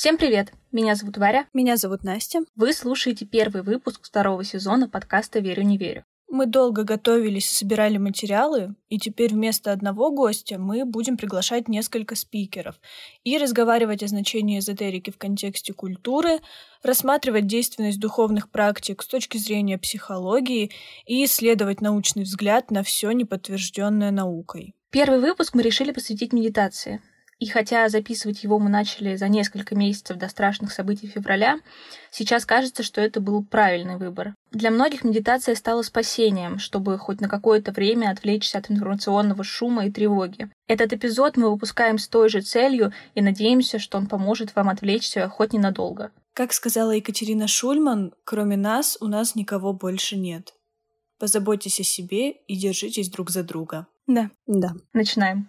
Всем привет! Меня зовут Варя. Меня зовут Настя. Вы слушаете первый выпуск второго сезона подкаста «Верю, не верю». Мы долго готовились и собирали материалы, и теперь вместо одного гостя мы будем приглашать несколько спикеров и разговаривать о значении эзотерики в контексте культуры, рассматривать действенность духовных практик с точки зрения психологии и исследовать научный взгляд на все неподтвержденное наукой. Первый выпуск мы решили посвятить медитации. И хотя записывать его мы начали за несколько месяцев до страшных событий февраля, сейчас кажется, что это был правильный выбор. Для многих медитация стала спасением, чтобы хоть на какое-то время отвлечься от информационного шума и тревоги. Этот эпизод мы выпускаем с той же целью и надеемся, что он поможет вам отвлечься хоть ненадолго. Как сказала Екатерина Шульман, кроме нас у нас никого больше нет. Позаботьтесь о себе и держитесь друг за друга. Да. Да. Начинаем.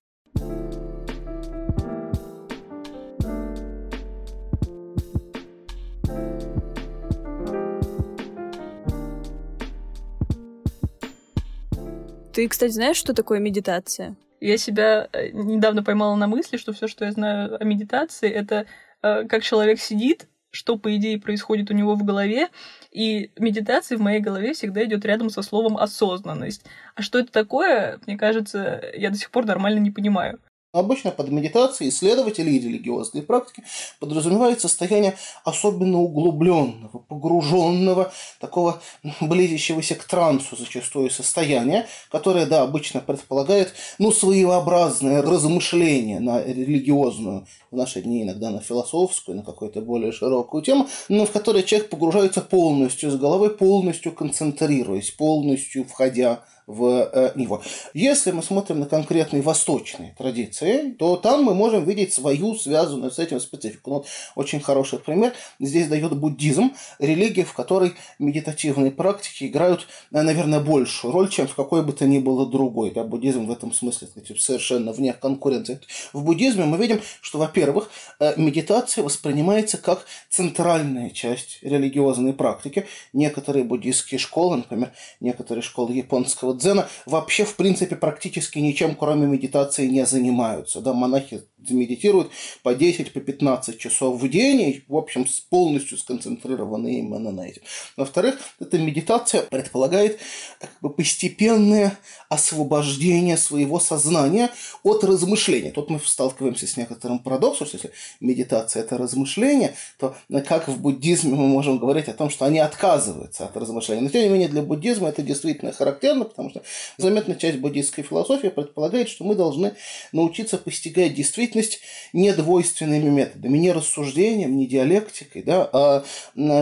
Ты, кстати, знаешь, что такое медитация? Я себя э, недавно поймала на мысли, что все, что я знаю о медитации, это э, как человек сидит, что, по идее, происходит у него в голове, и медитация в моей голове всегда идет рядом со словом осознанность. А что это такое, мне кажется, я до сих пор нормально не понимаю. Обычно под медитацией исследователи и религиозные практики подразумевают состояние особенно углубленного, погруженного, такого близящегося к трансу зачастую состояния, которое, да, обычно предполагает, ну, своеобразное размышление на религиозную, в наши дни иногда на философскую, на какую-то более широкую тему, но в которой человек погружается полностью с головой, полностью концентрируясь, полностью входя в э, него. Если мы смотрим на конкретные восточные традиции, то там мы можем видеть свою связанную с этим специфику. Ну, вот очень хороший пример здесь дает буддизм, религия, в которой медитативные практики играют, э, наверное, большую роль, чем в какой бы то ни было другой. Да, буддизм в этом смысле кстати, совершенно вне конкуренции. В буддизме мы видим, что, во-первых, э, медитация воспринимается как центральная часть религиозной практики. Некоторые буддийские школы, например, некоторые школы японского дзена вообще, в принципе, практически ничем, кроме медитации, не занимаются. Да, монахи медитируют по 10, по 15 часов в день, и, в общем, полностью сконцентрированы именно на этом. Во-вторых, эта медитация предполагает как бы постепенное освобождение своего сознания от размышления. Тут мы сталкиваемся с некоторым парадоксом, что если медитация – это размышление, то как в буддизме мы можем говорить о том, что они отказываются от размышления. Но, тем не менее, для буддизма это действительно характерно, потому что заметная часть буддийской философии предполагает, что мы должны научиться постигать действительность не двойственными методами, не рассуждением, не диалектикой, да, а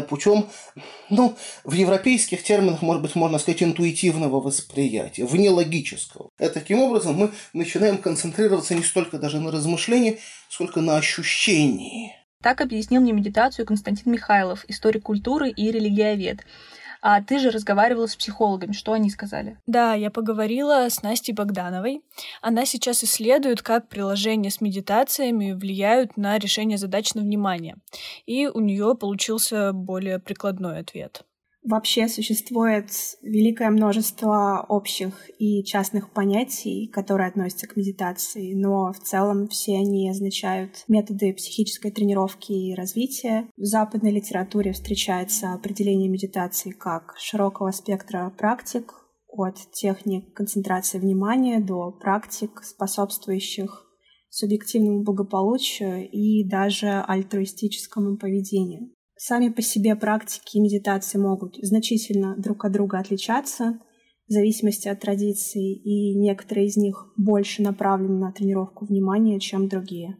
путем, ну, в европейских терминах, может быть, можно сказать, интуитивного восприятия, вне логического. И таким образом мы начинаем концентрироваться не столько даже на размышлении, сколько на ощущении. Так объяснил мне медитацию Константин Михайлов, историк культуры и религиовед. А ты же разговаривала с психологами. Что они сказали? Да, я поговорила с Настей Богдановой. Она сейчас исследует, как приложения с медитациями влияют на решение задач на внимание. И у нее получился более прикладной ответ. Вообще существует великое множество общих и частных понятий, которые относятся к медитации, но в целом все они означают методы психической тренировки и развития. В западной литературе встречается определение медитации как широкого спектра практик, от техник концентрации внимания до практик, способствующих субъективному благополучию и даже альтруистическому поведению. Сами по себе практики и медитации могут значительно друг от друга отличаться в зависимости от традиций, и некоторые из них больше направлены на тренировку внимания, чем другие.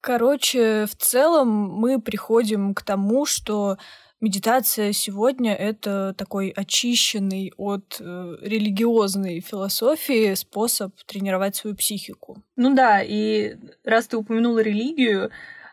Короче, в целом мы приходим к тому, что медитация сегодня это такой очищенный от э, религиозной философии способ тренировать свою психику. Ну да, и раз ты упомянула религию,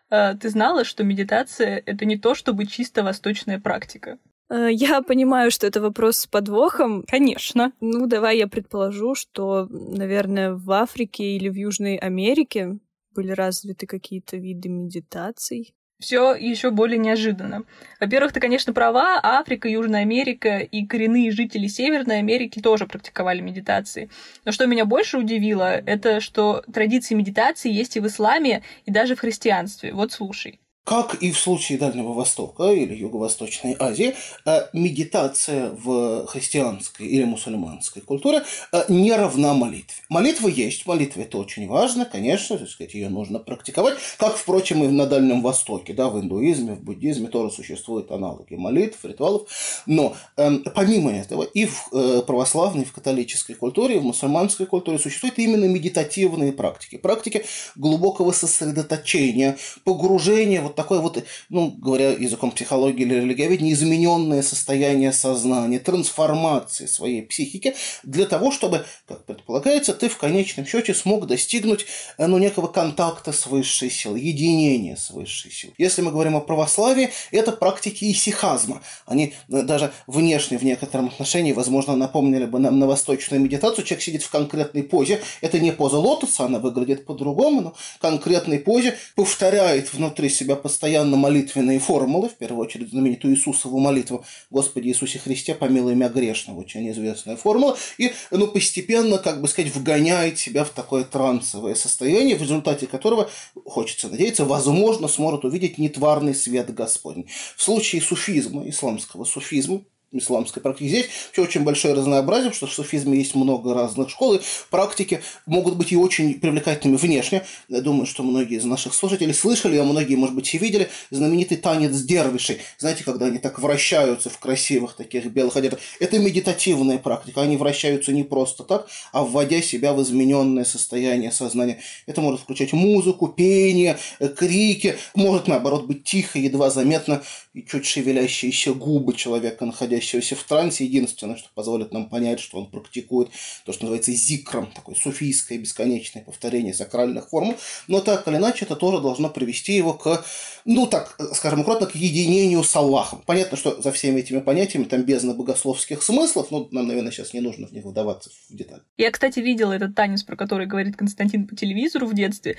ты знала, что медитация — это не то, чтобы чисто восточная практика? Э, я понимаю, что это вопрос с подвохом. Конечно. Ну, давай я предположу, что, наверное, в Африке или в Южной Америке были развиты какие-то виды медитаций все еще более неожиданно. Во-первых, ты, конечно, права, Африка, Южная Америка и коренные жители Северной Америки тоже практиковали медитации. Но что меня больше удивило, это что традиции медитации есть и в исламе, и даже в христианстве. Вот слушай. Как и в случае Дальнего Востока или Юго-Восточной Азии, э, медитация в христианской или мусульманской культуре э, не равна молитве. Молитва есть, молитва это очень важно, конечно, так сказать, ее нужно практиковать, как, впрочем, и на Дальнем Востоке, да, в индуизме, в буддизме тоже существуют аналоги молитв, ритуалов, но э, помимо этого и в э, православной, в католической культуре, и в мусульманской культуре существуют именно медитативные практики, практики глубокого сосредоточения, погружения вот такое вот, ну, говоря языком психологии или религиоведения, измененное состояние сознания, трансформации своей психики для того, чтобы, как предполагается, ты в конечном счете смог достигнуть э, ну, некого контакта с высшей силой, единения с высшей силой. Если мы говорим о православии, это практики исихазма. Они э, даже внешне, в некотором отношении, возможно, напомнили бы нам на восточную медитацию. Человек сидит в конкретной позе. Это не поза лотоса, она выглядит по-другому, но конкретной позе повторяет внутри себя постоянно молитвенные формулы, в первую очередь знаменитую Иисусову молитву «Господи Иисусе Христе, помилуй меня грешного», очень известная формула, и ну, постепенно, как бы сказать, вгоняет себя в такое трансовое состояние, в результате которого, хочется надеяться, возможно, сможет увидеть нетварный свет Господень. В случае суфизма, исламского суфизма, исламской практики. Здесь все очень большое разнообразие, потому что в суфизме есть много разных школ, и практики могут быть и очень привлекательными внешне. Я думаю, что многие из наших слушателей слышали, а многие, может быть, и видели знаменитый танец дервишей. Знаете, когда они так вращаются в красивых таких белых одеждах. Это медитативная практика. Они вращаются не просто так, а вводя себя в измененное состояние сознания. Это может включать музыку, пение, крики. Может, наоборот, быть тихо, едва заметно и чуть шевелящиеся губы человека, находящегося в трансе. Единственное, что позволит нам понять, что он практикует то, что называется зикром, такое суфийское бесконечное повторение сакральных формул. Но так или иначе, это тоже должно привести его к, ну так, скажем аккуратно, к единению с Аллахом. Понятно, что за всеми этими понятиями там бездна богословских смыслов, но нам, наверное, сейчас не нужно в них вдаваться в детали. Я, кстати, видела этот танец, про который говорит Константин по телевизору в детстве.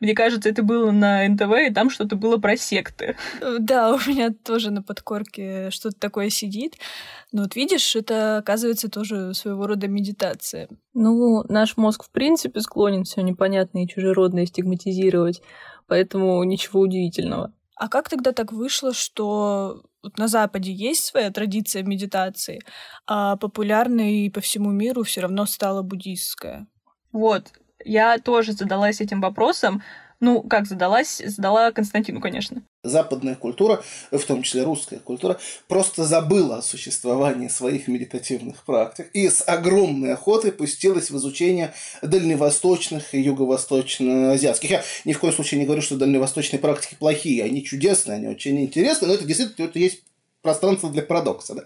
Мне кажется, это было на НТВ, и там что-то было про секты. Да, у меня тоже на подкорке что-то такое сидит. Но вот видишь, это оказывается тоже своего рода медитация. Ну, наш мозг в принципе склонен все непонятное и чужеродное стигматизировать, поэтому ничего удивительного. А как тогда так вышло, что вот на Западе есть своя традиция медитации, а популярной по всему миру все равно стала буддийская? Вот, я тоже задалась этим вопросом. Ну, как задалась? Задала Константину, конечно. Западная культура, в том числе русская культура, просто забыла о существовании своих медитативных практик и с огромной охотой пустилась в изучение дальневосточных и юго-восточно-азиатских. Я ни в коем случае не говорю, что дальневосточные практики плохие, они чудесные, они очень интересные, но это действительно это есть пространство для парадокса. Да?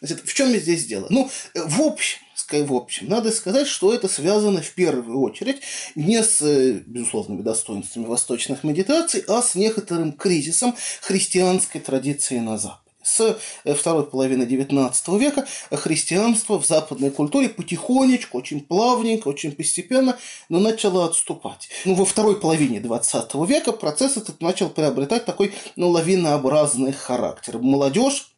Значит, в чем здесь дело? Ну, в общем, в общем, надо сказать, что это связано в первую очередь не с э, безусловными достоинствами восточных медитаций, а с некоторым кризисом христианской традиции на Западе с э, второй половины XIX века христианство в западной культуре потихонечку, очень плавненько, очень постепенно, но начало отступать. Ну, во второй половине XX века процесс этот начал приобретать такой ну, лавинообразный характер. Молодежь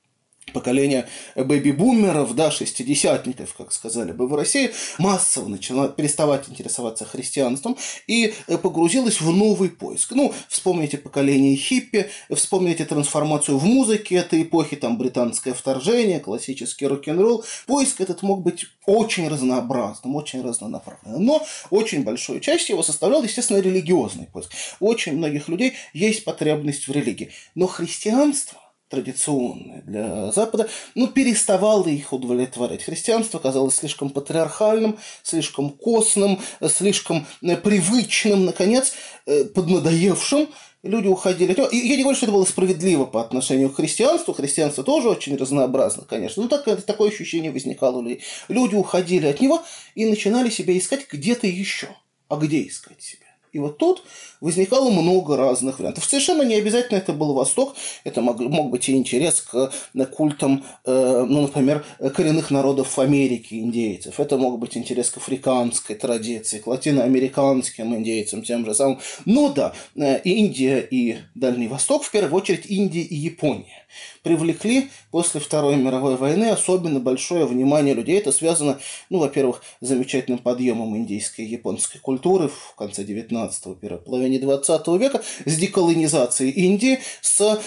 поколение бэби-бумеров, да, шестидесятников, как сказали бы в России, массово начала переставать интересоваться христианством и э, погрузилась в новый поиск. Ну, вспомните поколение хиппи, вспомните трансформацию в музыке этой эпохи, там британское вторжение, классический рок-н-ролл. Поиск этот мог быть очень разнообразным, очень разнонаправленным, но очень большую часть его составлял, естественно, религиозный поиск. У очень многих людей есть потребность в религии, но христианство традиционное для Запада, ну, переставало их удовлетворять. Христианство казалось слишком патриархальным, слишком костным, слишком э, привычным, наконец, э, поднадоевшим. Люди уходили от него. И я не говорю, что это было справедливо по отношению к христианству. Христианство тоже очень разнообразно, конечно. Но так, такое ощущение возникало у людей. Люди уходили от него и начинали себя искать где-то еще. А где искать себя? И вот тут возникало много разных вариантов. Совершенно не обязательно это был Восток, это мог, мог быть и интерес к культам, э, ну, например, коренных народов Америки, индейцев. Это мог быть интерес к африканской традиции, к латиноамериканским индейцам, тем же самым. Ну да, э, Индия и Дальний Восток, в первую очередь Индия и Япония привлекли после Второй мировой войны особенно большое внимание людей. Это связано, ну, во-первых, с замечательным подъемом индийской и японской культуры в конце XIX 19-го, первой половине 20 века, с деколонизацией Индии, с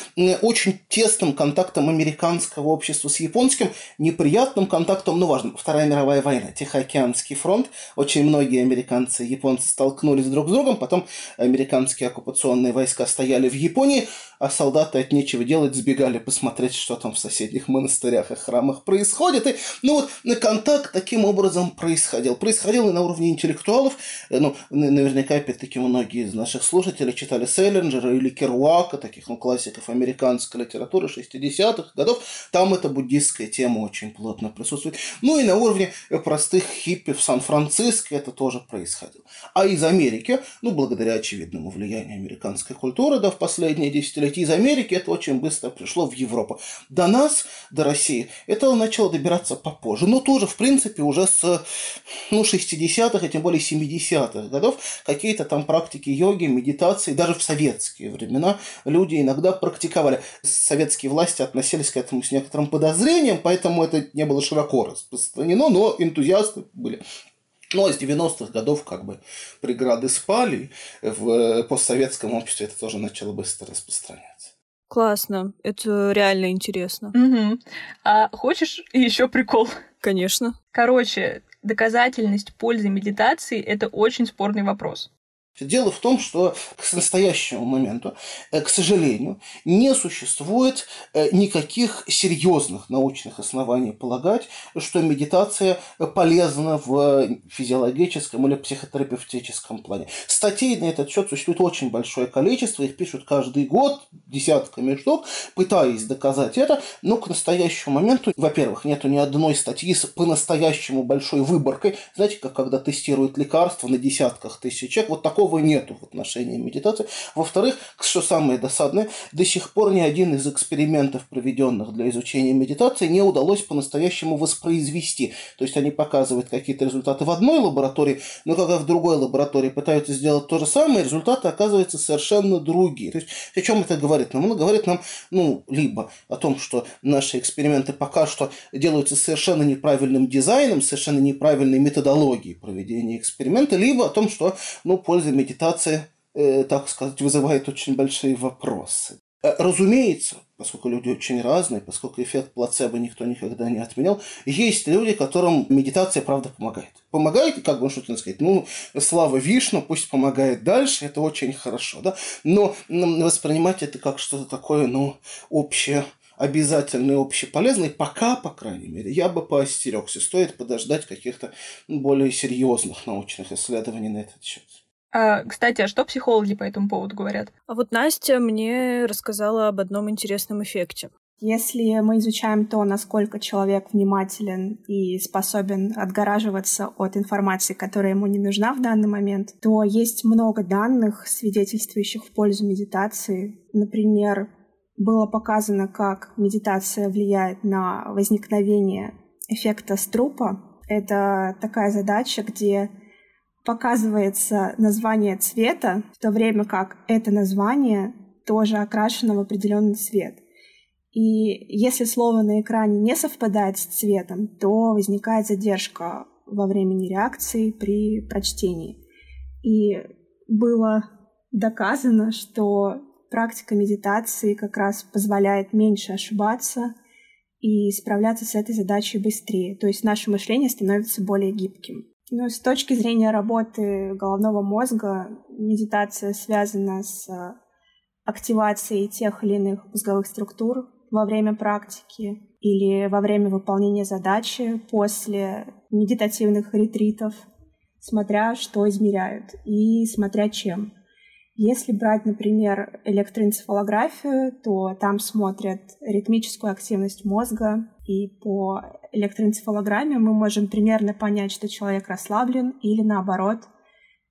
очень тесным контактом американского общества с японским, неприятным контактом, ну важно, Вторая мировая война, Тихоокеанский фронт, очень многие американцы и японцы столкнулись друг с другом, потом американские оккупационные войска стояли в Японии, а солдаты от нечего делать сбегали посмотреть, что там в соседних монастырях и храмах происходит. И, ну вот, контакт таким образом происходил. Происходил и на уровне интеллектуалов. Э, ну, наверняка, опять-таки, многие из наших слушателей читали Селлинджера или Керуака, таких, ну, классиков американской литературы 60-х годов. Там эта буддистская тема очень плотно присутствует. Ну и на уровне простых хиппи в Сан-Франциско это тоже происходило. А из Америки, ну, благодаря очевидному влиянию американской культуры, да, в последние десятилетия, из Америки это очень быстро пришло в Европу. До нас, до России, это начало добираться попозже. Но тоже, в принципе, уже с ну, 60-х, а тем более 70-х годов какие-то там практики йоги, медитации, даже в советские времена люди иногда практиковали. Советские власти относились к этому с некоторым подозрением, поэтому это не было широко распространено, но энтузиасты были. Ну, а с 90-х годов как бы преграды спали, в постсоветском обществе это тоже начало быстро распространяться. Классно, это реально интересно. Угу. А хочешь еще прикол? Конечно. Короче, доказательность пользы медитации – это очень спорный вопрос. Дело в том, что к настоящему моменту, э, к сожалению, не существует э, никаких серьезных научных оснований полагать, что медитация полезна в физиологическом или психотерапевтическом плане. Статей на этот счет существует очень большое количество, их пишут каждый год десятками штук, пытаясь доказать это, но к настоящему моменту, во-первых, нету ни одной статьи с по-настоящему большой выборкой. Знаете, как когда тестируют лекарства на десятках тысяч человек, вот такого такого нету в отношении медитации. Во-вторых, что самое досадное, до сих пор ни один из экспериментов, проведенных для изучения медитации, не удалось по-настоящему воспроизвести. То есть они показывают какие-то результаты в одной лаборатории, но когда в другой лаборатории пытаются сделать то же самое, результаты оказываются совершенно другие. То есть о чем это говорит нам? Оно говорит нам, ну, либо о том, что наши эксперименты пока что делаются совершенно неправильным дизайном, совершенно неправильной методологией проведения эксперимента, либо о том, что, ну, польза медитация, э, так сказать, вызывает очень большие вопросы. Э, разумеется, поскольку люди очень разные, поскольку эффект плацебо никто никогда не отменял, есть люди, которым медитация, правда, помогает. Помогает, как бы, ну, что-то сказать, ну, слава Вишну, пусть помогает дальше, это очень хорошо, да, но воспринимать это как что-то такое, ну, общее, обязательный, общеполезный, пока, по крайней мере, я бы поостерегся. Стоит подождать каких-то более серьезных научных исследований на этот счет. А, кстати, а что психологи по этому поводу говорят? А вот Настя мне рассказала об одном интересном эффекте. Если мы изучаем то, насколько человек внимателен и способен отгораживаться от информации, которая ему не нужна в данный момент, то есть много данных, свидетельствующих в пользу медитации. Например, было показано, как медитация влияет на возникновение эффекта струпа. Это такая задача, где показывается название цвета, в то время как это название тоже окрашено в определенный цвет. И если слово на экране не совпадает с цветом, то возникает задержка во времени реакции при прочтении. И было доказано, что практика медитации как раз позволяет меньше ошибаться и справляться с этой задачей быстрее. То есть наше мышление становится более гибким. Ну, с точки зрения работы головного мозга, медитация связана с активацией тех или иных мозговых структур во время практики или во время выполнения задачи после медитативных ретритов, смотря что измеряют и смотря чем. Если брать, например, электроэнцефалографию, то там смотрят ритмическую активность мозга, и по электроэнцефалограмме мы можем примерно понять, что человек расслаблен или, наоборот,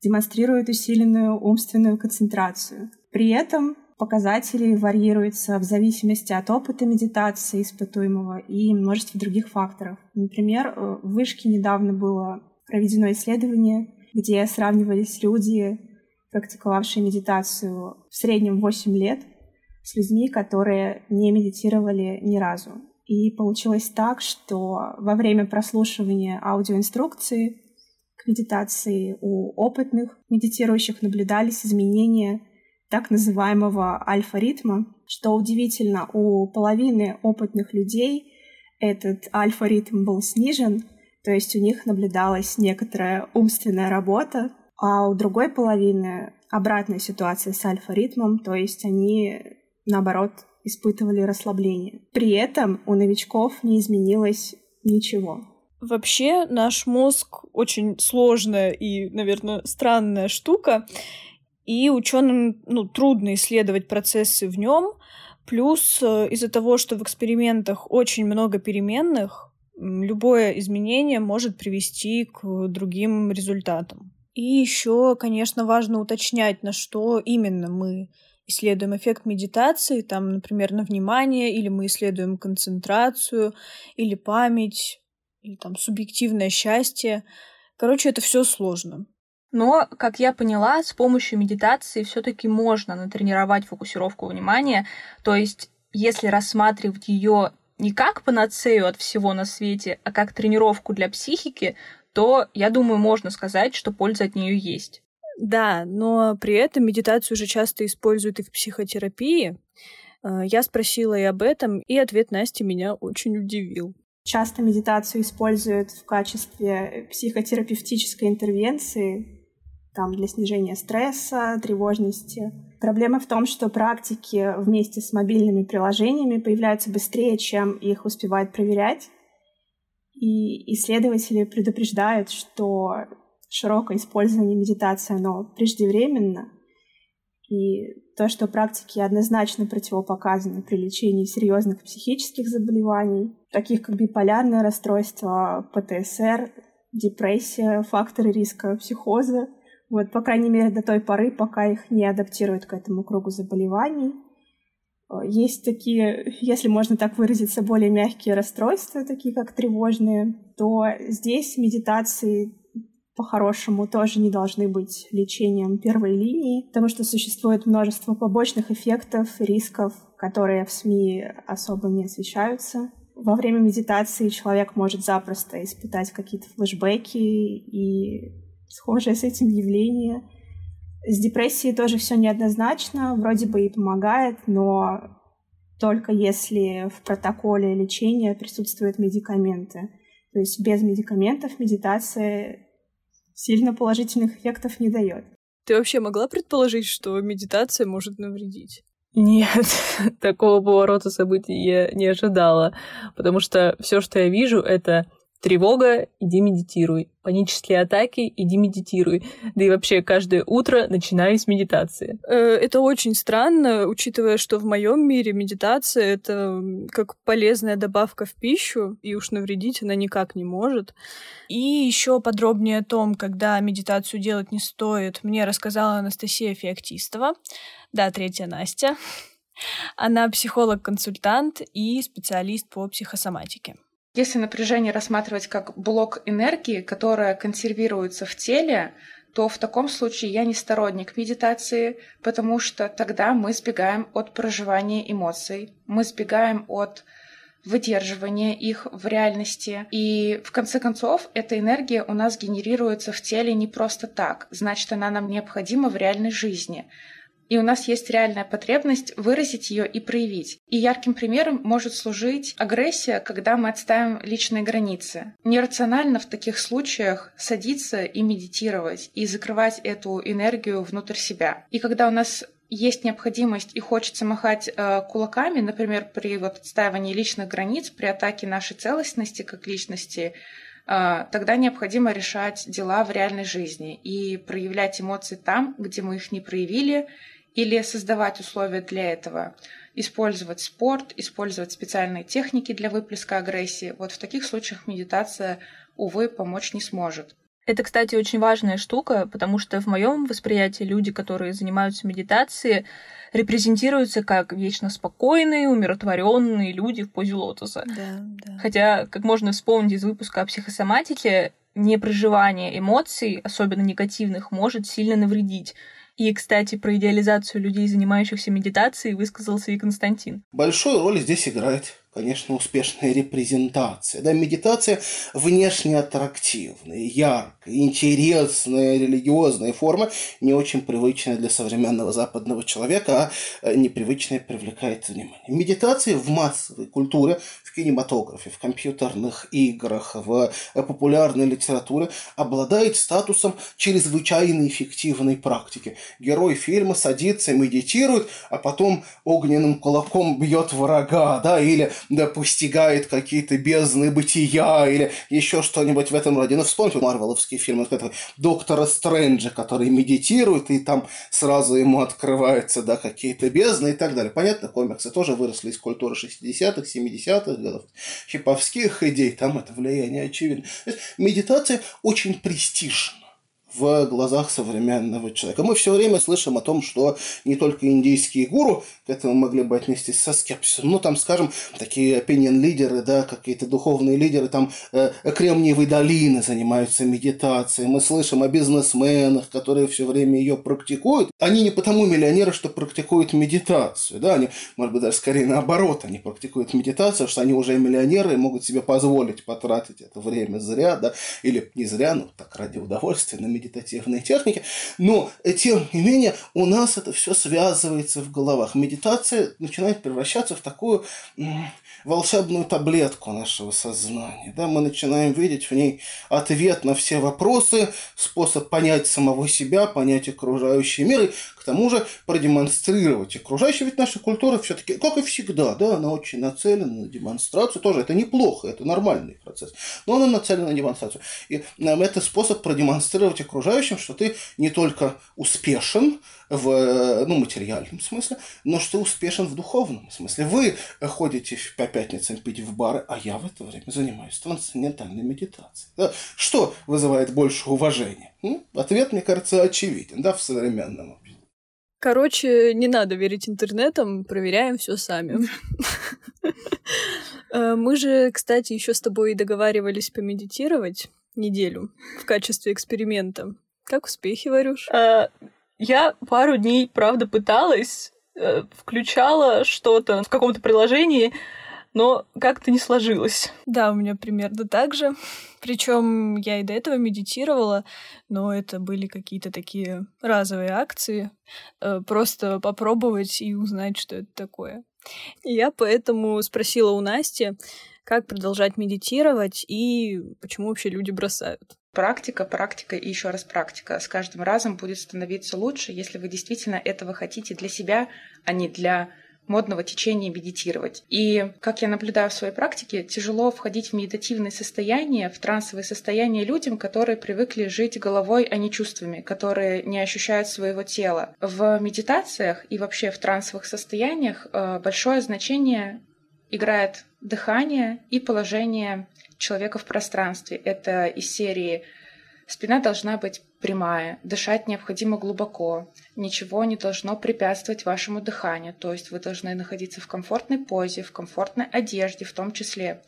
демонстрирует усиленную умственную концентрацию. При этом показатели варьируются в зависимости от опыта медитации испытуемого и множества других факторов. Например, в Вышке недавно было проведено исследование, где сравнивались люди, практиковавшие медитацию в среднем 8 лет, с людьми, которые не медитировали ни разу. И получилось так, что во время прослушивания аудиоинструкции к медитации. У опытных медитирующих наблюдались изменения так называемого альфа-ритма. Что удивительно, у половины опытных людей этот альфа-ритм был снижен, то есть у них наблюдалась некоторая умственная работа, а у другой половины обратная ситуация с альфа-ритмом, то есть они, наоборот, испытывали расслабление. При этом у новичков не изменилось ничего. Вообще наш мозг очень сложная и, наверное, странная штука, и ученым ну, трудно исследовать процессы в нем. Плюс э, из-за того, что в экспериментах очень много переменных, любое изменение может привести к другим результатам. И еще, конечно, важно уточнять, на что именно мы исследуем эффект медитации, там, например, на внимание, или мы исследуем концентрацию, или память, или там субъективное счастье. Короче, это все сложно. Но, как я поняла, с помощью медитации все-таки можно натренировать фокусировку внимания. То есть, если рассматривать ее не как панацею от всего на свете, а как тренировку для психики, то, я думаю, можно сказать, что польза от нее есть. Да, но при этом медитацию уже часто используют и в психотерапии. Э, я спросила и об этом, и ответ Насти меня очень удивил. Часто медитацию используют в качестве психотерапевтической интервенции, там, для снижения стресса, тревожности. Проблема в том, что практики вместе с мобильными приложениями появляются быстрее, чем их успевают проверять. И исследователи предупреждают, что широкое использование медитации, оно преждевременно. И то, что практики однозначно противопоказаны при лечении серьезных психических заболеваний, таких как биполярное расстройство, ПТСР, депрессия, факторы риска психоза. Вот, по крайней мере, до той поры, пока их не адаптируют к этому кругу заболеваний. Есть такие, если можно так выразиться, более мягкие расстройства, такие как тревожные, то здесь медитации по-хорошему тоже не должны быть лечением первой линии, потому что существует множество побочных эффектов, рисков, которые в СМИ особо не освещаются. Во время медитации человек может запросто испытать какие-то флешбеки и схожие с этим явления — с депрессией тоже все неоднозначно, вроде бы и помогает, но только если в протоколе лечения присутствуют медикаменты. То есть без медикаментов медитация сильно положительных эффектов не дает. Ты вообще могла предположить, что медитация может навредить? Нет, такого поворота событий я не ожидала, потому что все, что я вижу, это Тревога – иди медитируй. Панические атаки – иди медитируй. Да и вообще каждое утро начинаю с медитации. Э, это очень странно, учитывая, что в моем мире медитация — это как полезная добавка в пищу, и уж навредить она никак не может. И еще подробнее о том, когда медитацию делать не стоит, мне рассказала Анастасия Феоктистова. Да, третья Настя. Она психолог-консультант и специалист по психосоматике. Если напряжение рассматривать как блок энергии, которая консервируется в теле, то в таком случае я не сторонник медитации, потому что тогда мы сбегаем от проживания эмоций, мы сбегаем от выдерживания их в реальности. И в конце концов, эта энергия у нас генерируется в теле не просто так, значит, она нам необходима в реальной жизни и у нас есть реальная потребность выразить ее и проявить. И ярким примером может служить агрессия, когда мы отставим личные границы. Нерационально в таких случаях садиться и медитировать, и закрывать эту энергию внутрь себя. И когда у нас есть необходимость и хочется махать э, кулаками, например, при вот отстаивании личных границ, при атаке нашей целостности как личности, э, тогда необходимо решать дела в реальной жизни и проявлять эмоции там, где мы их не проявили, или создавать условия для этого, использовать спорт, использовать специальные техники для выплеска агрессии. Вот в таких случаях медитация, увы, помочь не сможет. Это, кстати, очень важная штука, потому что в моем восприятии люди, которые занимаются медитацией, репрезентируются как вечно спокойные, умиротворенные люди в позе лотоса. Да, да. Хотя, как можно вспомнить из выпуска о психосоматике, непроживание эмоций, особенно негативных, может сильно навредить. И, кстати, про идеализацию людей, занимающихся медитацией, высказался и Константин. Большую роль здесь играет конечно, успешная репрезентация. Да, медитация внешне аттрактивная, яркая, интересная религиозная форма, не очень привычная для современного западного человека, а непривычная привлекает внимание. Медитация в массовой культуре, в кинематографе, в компьютерных играх, в популярной литературе обладает статусом чрезвычайно эффективной практики. Герой фильма садится, медитирует, а потом огненным кулаком бьет врага, да, или да, постигает какие-то бездны бытия, или еще что-нибудь в этом роде. Ну, вспомните марвеловские фильмы, который Доктора Стрэнджа, который медитирует, и там сразу ему открываются, да, какие-то бездны и так далее. Понятно, комиксы тоже выросли из культуры 60-х, 70-х годов, хиповских идей, там это влияние очевидно. медитация очень престижна в глазах современного человека. Мы все время слышим о том, что не только индийские гуру к этому могли бы отнестись со скепсисом, ну, там, скажем, такие опинион-лидеры, да, какие-то духовные лидеры, там, э, Кремниевой долины занимаются медитацией, мы слышим о бизнесменах, которые все время ее практикуют. Они не потому миллионеры, что практикуют медитацию, да, они, может быть, даже скорее наоборот, они практикуют медитацию, что они уже миллионеры и могут себе позволить потратить это время зря, да, или не зря, ну, так ради удовольствия на медитативной техники, но, э, тем не менее, у нас это все связывается в головах. Медитация начинает превращаться в такую волшебную таблетку нашего сознания. Да? Мы начинаем видеть в ней ответ на все вопросы, способ понять самого себя, понять окружающий мир, и тому же продемонстрировать окружающий. Ведь наша культура все-таки, как и всегда, да, она очень нацелена на демонстрацию. Тоже это неплохо, это нормальный процесс. Но она нацелена на демонстрацию. И нам это способ продемонстрировать окружающим, что ты не только успешен, в ну, материальном смысле, но что успешен в духовном смысле. Вы ходите по пятницам пить в бары, а я в это время занимаюсь трансцендентальной медитацией. Да? Что вызывает больше уважения? Ответ, мне кажется, очевиден, да, в современном. Короче, не надо верить интернетам, проверяем все сами. Э, мы же, кстати, еще с тобой договаривались помедитировать неделю в качестве эксперимента. Как успехи, Варюш? Э, я пару дней, правда, пыталась, э, включала что-то в каком-то приложении, но как-то не сложилось. Да, у меня примерно так же. Причем я и до этого медитировала, но это были какие-то такие разовые акции. Э, просто попробовать и узнать, что это такое. И я поэтому спросила у Насти, как продолжать медитировать и почему вообще люди бросают. Практика, практика и еще раз практика. С каждым разом будет становиться лучше, если вы действительно этого хотите для себя, а не для модного течения медитировать. И, как я наблюдаю в своей практике, тяжело входить в медитативное состояние, в трансовое состояние людям, которые привыкли жить головой, а не чувствами, которые не ощущают своего тела. В медитациях и вообще в трансовых состояниях э, большое значение играет дыхание и положение человека в пространстве. Это из серии Спина должна быть прямая, дышать необходимо глубоко, ничего не должно препятствовать вашему дыханию, то есть вы должны находиться в комфортной позе, в комфортной одежде в том числе.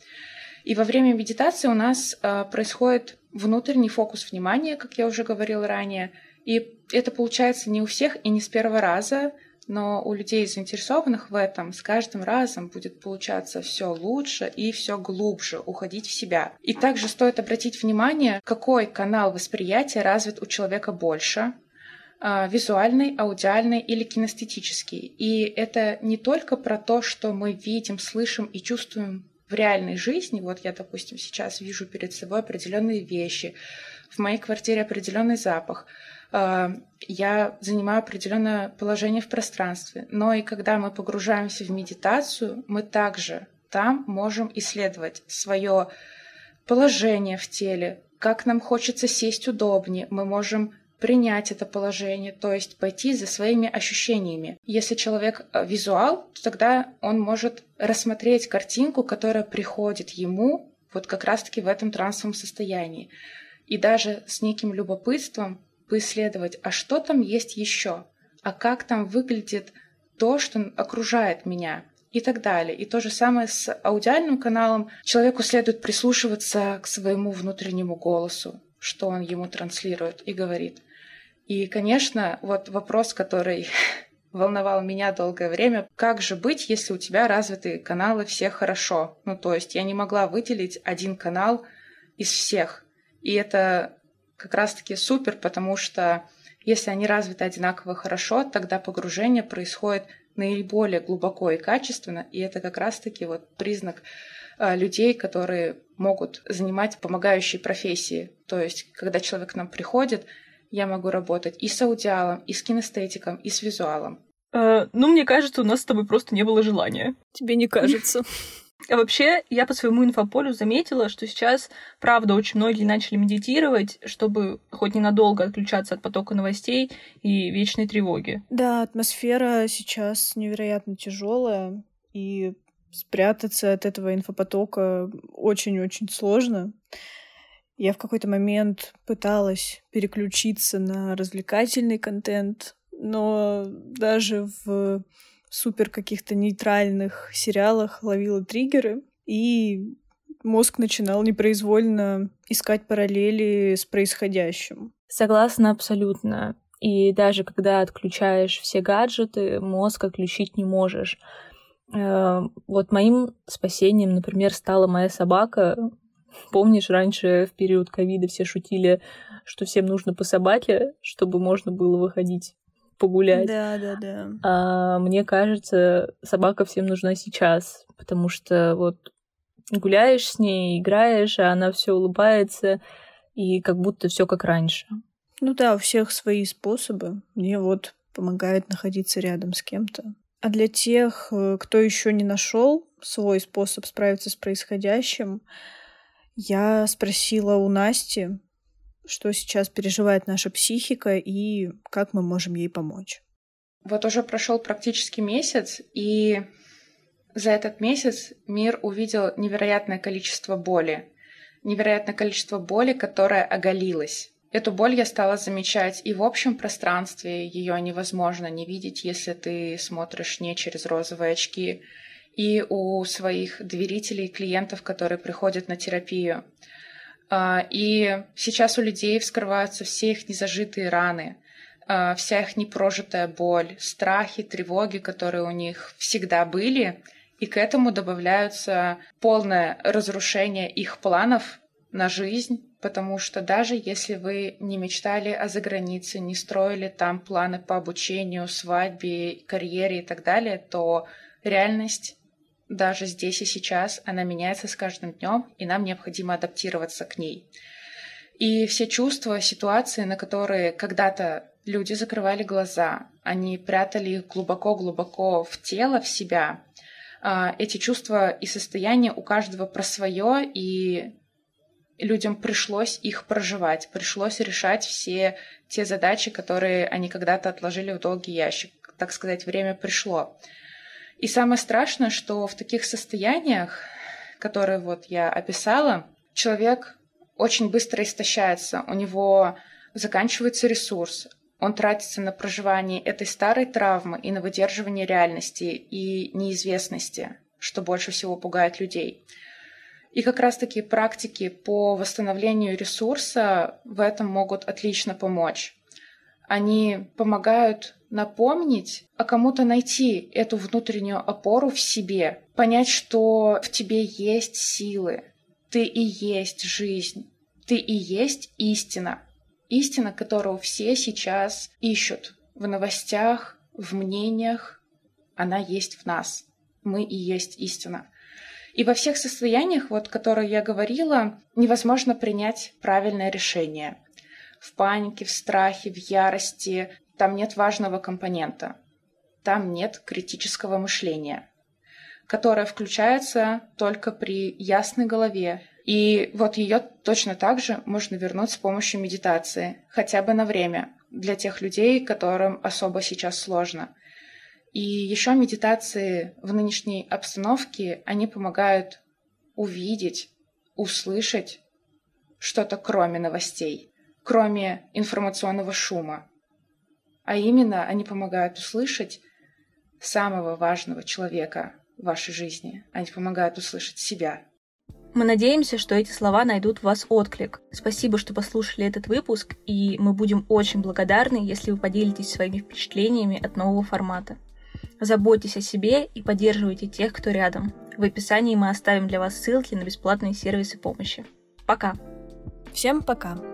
И во время медитации у нас э, происходит внутренний фокус внимания, как я уже говорила ранее, и это получается не у всех и не с первого раза, но у людей, заинтересованных в этом, с каждым разом будет получаться все лучше и все глубже уходить в себя. И также стоит обратить внимание, какой канал восприятия развит у человека больше, а, визуальный, аудиальный или кинестетический. И это не только про то, что мы видим, слышим и чувствуем в реальной жизни. Вот я, допустим, сейчас вижу перед собой определенные вещи, в моей квартире определенный запах – я занимаю определенное положение в пространстве. Но и когда мы погружаемся в медитацию, мы также там можем исследовать свое положение в теле, как нам хочется сесть удобнее. Мы можем принять это положение, то есть пойти за своими ощущениями. Если человек э, визуал, то тогда он может рассмотреть картинку, которая приходит ему вот как раз-таки в этом трансовом состоянии. И даже с неким любопытством поисследовать, а что там есть еще, а как там выглядит то, что окружает меня и так далее. И то же самое с аудиальным каналом. Человеку следует прислушиваться к своему внутреннему голосу, что он ему транслирует и говорит. И, конечно, вот вопрос, который волновал меня долгое время. Как же быть, если у тебя развиты каналы все хорошо? Ну, то есть я не могла выделить один канал из всех. И это как раз-таки супер, потому что если они развиты одинаково хорошо, тогда погружение происходит наиболее глубоко и качественно, и это как раз-таки вот признак э, людей, которые могут занимать помогающие профессии. То есть, когда человек к нам приходит, я могу работать и с аудиалом, и с кинестетиком, и с визуалом. Э, ну, мне кажется, у нас с тобой просто не было желания. Тебе не кажется? А вообще, я по своему инфополю заметила, что сейчас, правда, очень многие начали медитировать, чтобы хоть ненадолго отключаться от потока новостей и вечной тревоги. Да, атмосфера сейчас невероятно тяжелая, и спрятаться от этого инфопотока очень-очень сложно. Я в какой-то момент пыталась переключиться на развлекательный контент, но даже в супер каких-то нейтральных сериалах ловила триггеры, и мозг начинал непроизвольно искать параллели с происходящим. Согласна абсолютно. И даже когда отключаешь все гаджеты, мозг отключить не можешь. Э, вот моим спасением, например, стала моя собака. Помнишь, раньше в период ковида все шутили, что всем нужно по собаке, чтобы можно было выходить погулять. Да, да, да. А мне кажется, собака всем нужна сейчас, потому что вот гуляешь с ней, играешь, а она все улыбается, и как будто все как раньше. Ну да, у всех свои способы. Мне вот помогает находиться рядом с кем-то. А для тех, э, кто еще не нашел свой способ справиться с происходящим, я спросила у Насти, что сейчас переживает наша психика и как мы можем ей помочь. Вот уже прошел практически месяц, и за этот месяц мир увидел невероятное количество боли. Невероятное количество боли, которая оголилась. Эту боль я стала замечать и в общем пространстве, ее невозможно не видеть, если ты смотришь не через розовые очки, и у своих доверителей, клиентов, которые приходят на терапию. А, и сейчас у людей вскрываются все их незажитые раны, а, вся их непрожитая боль, страхи, тревоги, которые у них всегда были, и к этому добавляются полное разрушение их планов на жизнь, потому что даже если вы не мечтали о загранице, не строили там планы по обучению, свадьбе, карьере и так далее, то реальность даже здесь и сейчас она меняется с каждым днем, и нам необходимо адаптироваться к ней. И все чувства, ситуации, на которые когда-то люди закрывали глаза, они прятали их глубоко-глубоко в тело, в себя, а, эти чувства и состояния у каждого про свое, и людям пришлось их проживать, пришлось решать все те задачи, которые они когда-то отложили в долгий ящик. Так сказать, время пришло. И самое страшное, что в таких состояниях, которые вот я описала, человек очень быстро истощается, у него заканчивается ресурс, он тратится на проживание этой старой травмы и на выдерживание реальности и неизвестности, что больше всего пугает людей. И как раз-таки практики по восстановлению ресурса в этом могут отлично помочь. Они помогают напомнить, а кому-то найти эту внутреннюю опору в себе, понять, что в тебе есть силы, ты и есть жизнь, ты и есть истина. Истина, которую все сейчас ищут в новостях, в мнениях, она есть в нас. Мы и есть истина. И во всех состояниях, вот, которые я говорила, невозможно принять правильное решение. В панике, в страхе, в ярости, там нет важного компонента. Там нет критического мышления, которое включается только при ясной голове. И вот ее точно так же можно вернуть с помощью медитации, хотя бы на время, для тех людей, которым особо сейчас сложно. И еще медитации в нынешней обстановке, они помогают увидеть, услышать что-то кроме новостей, кроме информационного шума. А именно, они помогают услышать самого важного человека в вашей жизни. Они помогают услышать себя. Мы надеемся, что эти слова найдут в вас отклик. Спасибо, что послушали этот выпуск, и мы будем очень благодарны, если вы поделитесь своими впечатлениями от нового формата. Заботьтесь о себе и поддерживайте тех, кто рядом. В описании мы оставим для вас ссылки на бесплатные сервисы помощи. Пока! Всем пока!